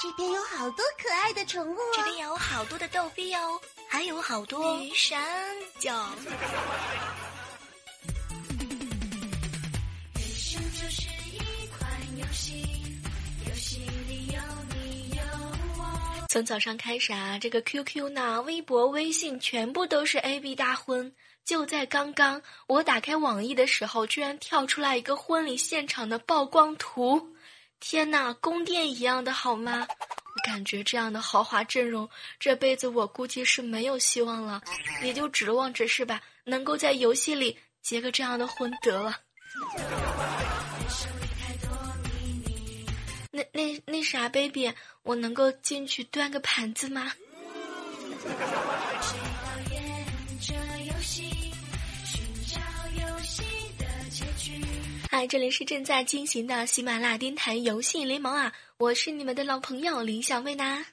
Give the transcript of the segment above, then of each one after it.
这边有好多可爱的宠物，这边有好多的逗比哦，还有好多鱼山椒。人生就是一款游戏，游戏里有你有我。从早上开始啊，这个 QQ 呢、微博、微信全部都是 AB 大婚。就在刚刚，我打开网易的时候，居然跳出来一个婚礼现场的曝光图。天呐，宫殿一样的好吗？我感觉这样的豪华阵容，这辈子我估计是没有希望了，也就指望着是吧，能够在游戏里结个这样的婚得了。那那那啥，baby，我能够进去端个盘子吗？嗨，这里是正在进行的喜马拉雅电台游戏联盟啊！我是你们的老朋友李小妹呢。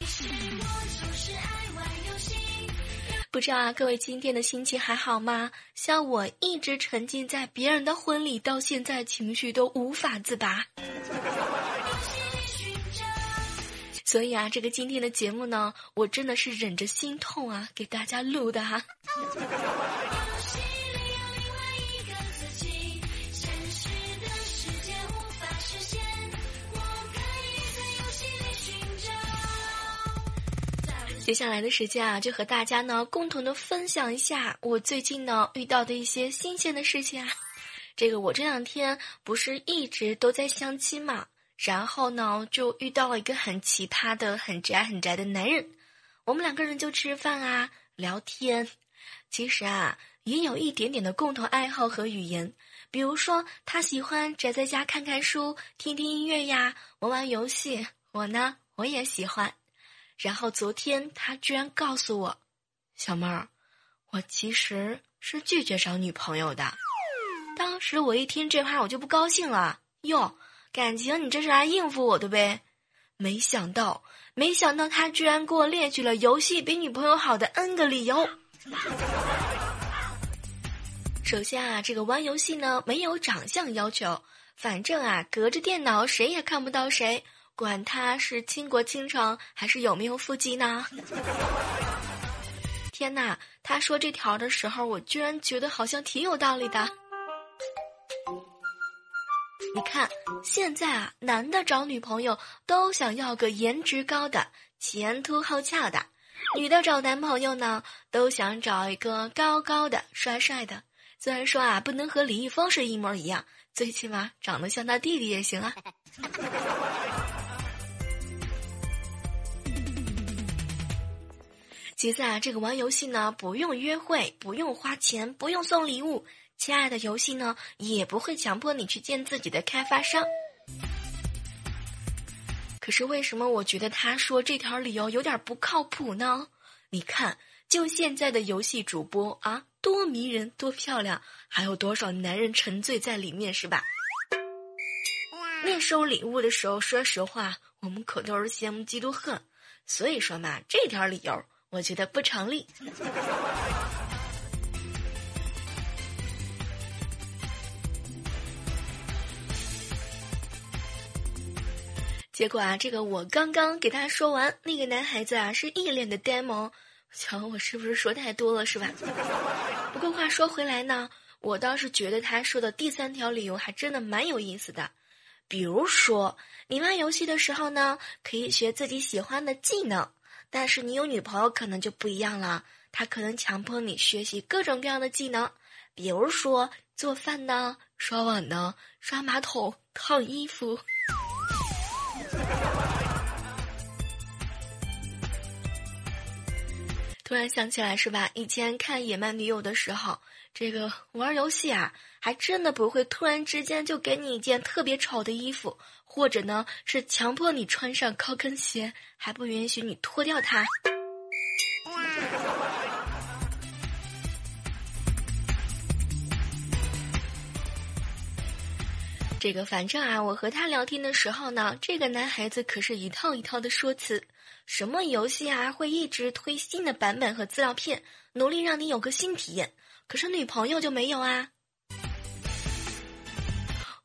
不知道啊，各位今天的心情还好吗？像我一直沉浸在别人的婚礼，到现在情绪都无法自拔。所以啊，这个今天的节目呢，我真的是忍着心痛啊，给大家录的哈。接下来的时间啊，就和大家呢共同的分享一下我最近呢遇到的一些新鲜的事情啊。这个我这两天不是一直都在相亲嘛，然后呢就遇到了一个很奇葩的、很宅、很宅的男人。我们两个人就吃饭啊、聊天，其实啊也有一点点的共同爱好和语言，比如说他喜欢宅在家看看书、听听音乐呀、玩玩游戏。我呢，我也喜欢。然后昨天他居然告诉我，小妹儿，我其实是拒绝找女朋友的。当时我一听这话，我就不高兴了。哟，感情你这是来应付我的呗？没想到，没想到他居然给我列举了游戏比女朋友好的 N 个理由。首先啊，这个玩游戏呢没有长相要求，反正啊隔着电脑谁也看不到谁。管他是倾国倾城还是有没有腹肌呢？天哪！他说这条的时候，我居然觉得好像挺有道理的。你看，现在啊，男的找女朋友都想要个颜值高的、前凸后翘的；女的找男朋友呢，都想找一个高高的、帅帅的。虽然说啊，不能和李易峰是一模一样，最起码长得像他弟弟也行啊。其次啊，这个玩游戏呢，不用约会，不用花钱，不用送礼物。亲爱的游戏呢，也不会强迫你去见自己的开发商。可是为什么我觉得他说这条理由有点不靠谱呢？你看，就现在的游戏主播啊，多迷人，多漂亮，还有多少男人沉醉在里面，是吧？那收礼物的时候，说实话，我们可都是羡慕嫉妒恨。所以说嘛，这条理由。我觉得不成立。结果啊，这个我刚刚给他说完，那个男孩子啊是一脸的呆萌。瞧我是不是说太多了，是吧？不过话说回来呢，我倒是觉得他说的第三条理由还真的蛮有意思的。比如说，你玩游戏的时候呢，可以学自己喜欢的技能。但是你有女朋友可能就不一样了，她可能强迫你学习各种各样的技能，比如说做饭呢、刷碗呢、刷马桶、烫衣服。突然想起来是吧？以前看《野蛮女友》的时候，这个玩游戏啊，还真的不会突然之间就给你一件特别丑的衣服。或者呢，是强迫你穿上高跟鞋，还不允许你脱掉它。这个反正啊，我和他聊天的时候呢，这个男孩子可是一套一套的说辞，什么游戏啊会一直推新的版本和资料片，努力让你有个新体验。可是女朋友就没有啊！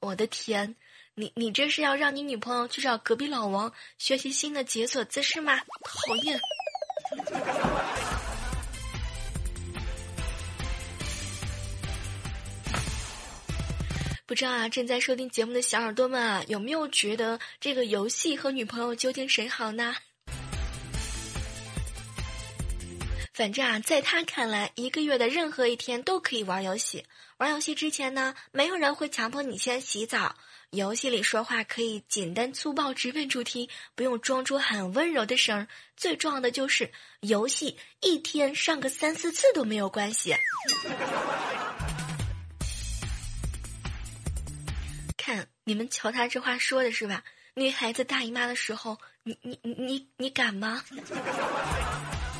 我的天！你你这是要让你女朋友去找隔壁老王学习新的解锁姿势吗？讨厌！不知道啊，正在收听节目的小耳朵们啊，有没有觉得这个游戏和女朋友究竟谁好呢？反正啊，在他看来，一个月的任何一天都可以玩游戏。玩游戏之前呢，没有人会强迫你先洗澡。游戏里说话可以简单粗暴、直奔主题，不用装出很温柔的声儿。最重要的就是，游戏一天上个三四次都没有关系。看你们瞧他这话说的是吧？女孩子大姨妈的时候，你你你你敢吗？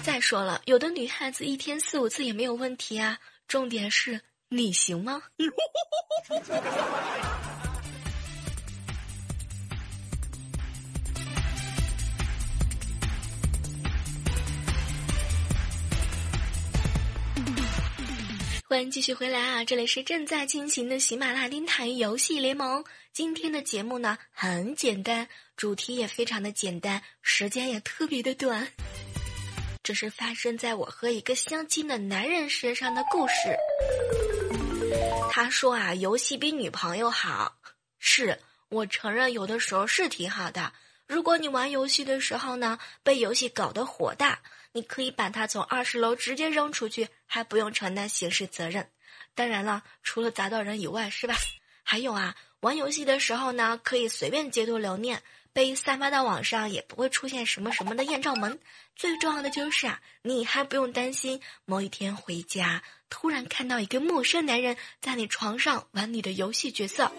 再说了，有的女孩子一天四五次也没有问题啊。重点是你行吗？欢迎继续回来啊！这里是正在进行的喜马拉丁台游戏联盟。今天的节目呢很简单，主题也非常的简单，时间也特别的短。这是发生在我和一个相亲的男人身上的故事。他说啊，游戏比女朋友好。是我承认，有的时候是挺好的。如果你玩游戏的时候呢，被游戏搞得火大，你可以把它从二十楼直接扔出去，还不用承担刑事责任。当然了，除了砸到人以外，是吧？还有啊，玩游戏的时候呢，可以随便截图留念。被散发到网上也不会出现什么什么的艳照门，最重要的就是啊，你还不用担心某一天回家突然看到一个陌生男人在你床上玩你的游戏角色。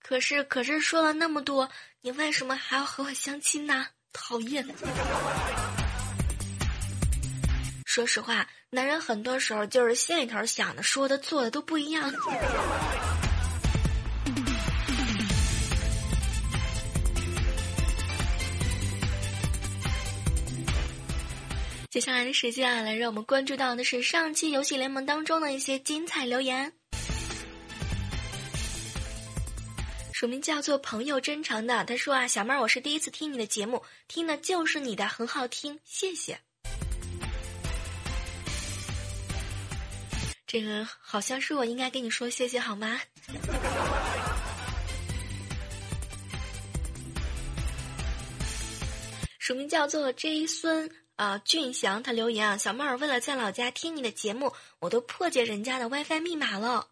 可是，可是说了那么多，你为什么还要和我相亲呢？讨厌！说实话。男人很多时候就是心里头想的、说的、做的都不一样。接下来的时间啊，来让我们关注到的是上期游戏联盟当中的一些精彩留言。署名叫做“朋友真诚”的，他说啊：“小妹儿，我是第一次听你的节目，听的就是你的，很好听，谢谢。”这个好像是我应该跟你说谢谢好吗？署名叫做 J 孙啊俊祥，他留言啊，小妹儿为了在老家听你的节目，我都破解人家的 WiFi 密码了。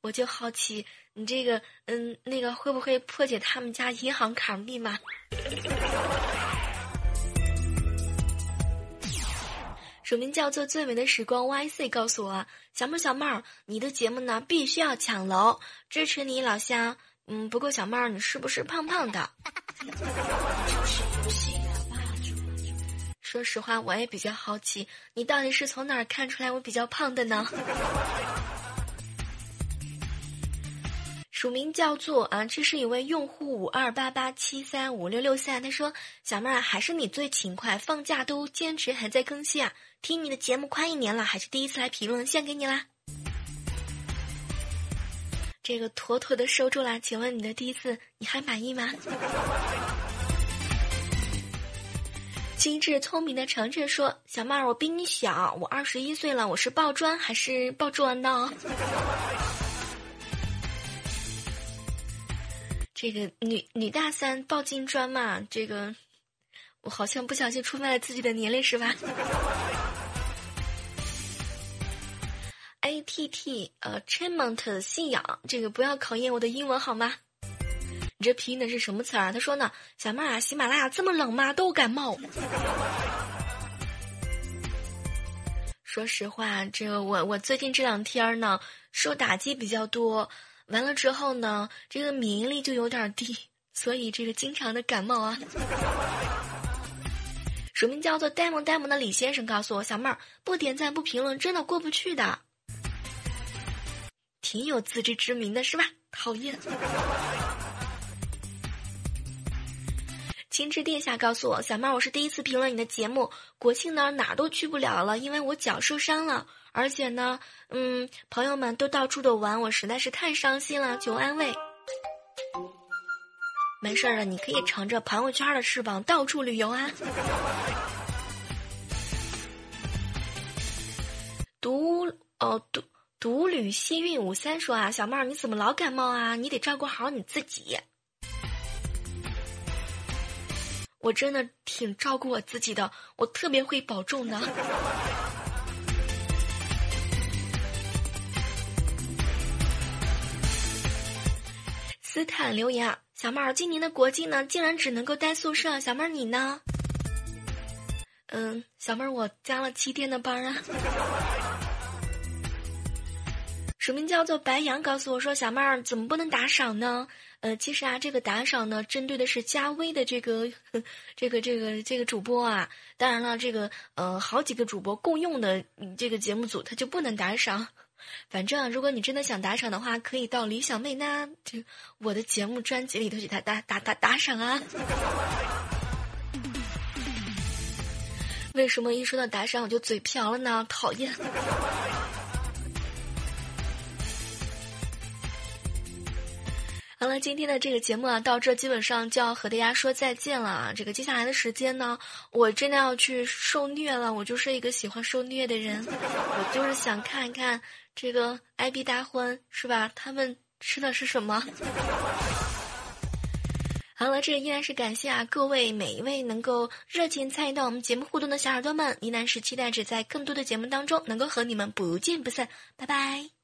我就好奇你这个嗯那个会不会破解他们家银行卡密码？署名叫做最美的时光 YC 告诉我，小妹儿小妹儿，你的节目呢必须要抢楼，支持你老乡。嗯，不过小妹儿你是不是胖胖的？说实话，我也比较好奇，你到底是从哪儿看出来我比较胖的呢？署名叫做啊，这是一位用户五二八八七三五六六三，他说：“小妹儿还是你最勤快，放假都坚持还在更新啊，听你的节目快一年了，还是第一次来评论，献给你啦。”这个妥妥的收住了，请问你的第一次你还满意吗？精致聪明的程程说：“小妹儿，我比你小，我二十一岁了，我是抱砖还是抱砖呢？” 这个女女大三抱金砖嘛，这个我好像不小心出卖了自己的年龄是吧 T T 呃 c h e m o n t 信仰，这个不要考验我的英文好吗？你这拼的是什么词儿啊？他说呢，小妹儿啊，喜马拉雅这么冷吗？都感冒。说实话，这个我我最近这两天呢，受打击比较多。完了之后呢，这个免疫力就有点低，所以这个经常的感冒啊。署名叫做呆萌呆萌的李先生告诉我，小妹儿不点赞不评论真的过不去的，挺有自知之明的是吧？讨厌。青之殿下告诉我，小妹儿我是第一次评论你的节目，国庆呢哪都去不了了，因为我脚受伤了。而且呢，嗯，朋友们都到处的玩，我实在是太伤心了，求安慰。没事儿了，你可以乘着朋友圈的翅膀到处旅游啊。独哦独独旅西运五三说啊，小妹儿你怎么老感冒啊？你得照顾好你自己。我真的挺照顾我自己的，我特别会保重的。斯坦留言啊，小妹儿，今年的国庆呢，竟然只能够待宿舍。小妹儿你呢？嗯，小妹儿我加了七天的班啊。署名叫做白羊，告诉我说，小妹儿怎么不能打赏呢？呃，其实啊，这个打赏呢，针对的是加微的这个 这个这个这个主播啊。当然了，这个呃好几个主播共用的这个节目组，他就不能打赏。反正，如果你真的想打赏的话，可以到李小妹那就我的节目专辑里头去打打打打打赏啊。为什么一说到打赏我就嘴瓢了呢？讨厌。了，今天的这个节目啊，到这基本上就要和大家说再见了啊。这个接下来的时间呢，我真的要去受虐了。我就是一个喜欢受虐的人，我就是想看一看这个挨逼大婚是吧？他们吃的是什么？好了，这依然是感谢啊各位每一位能够热情参与到我们节目互动的小耳朵们，依然是期待着在更多的节目当中能够和你们不见不散。拜拜。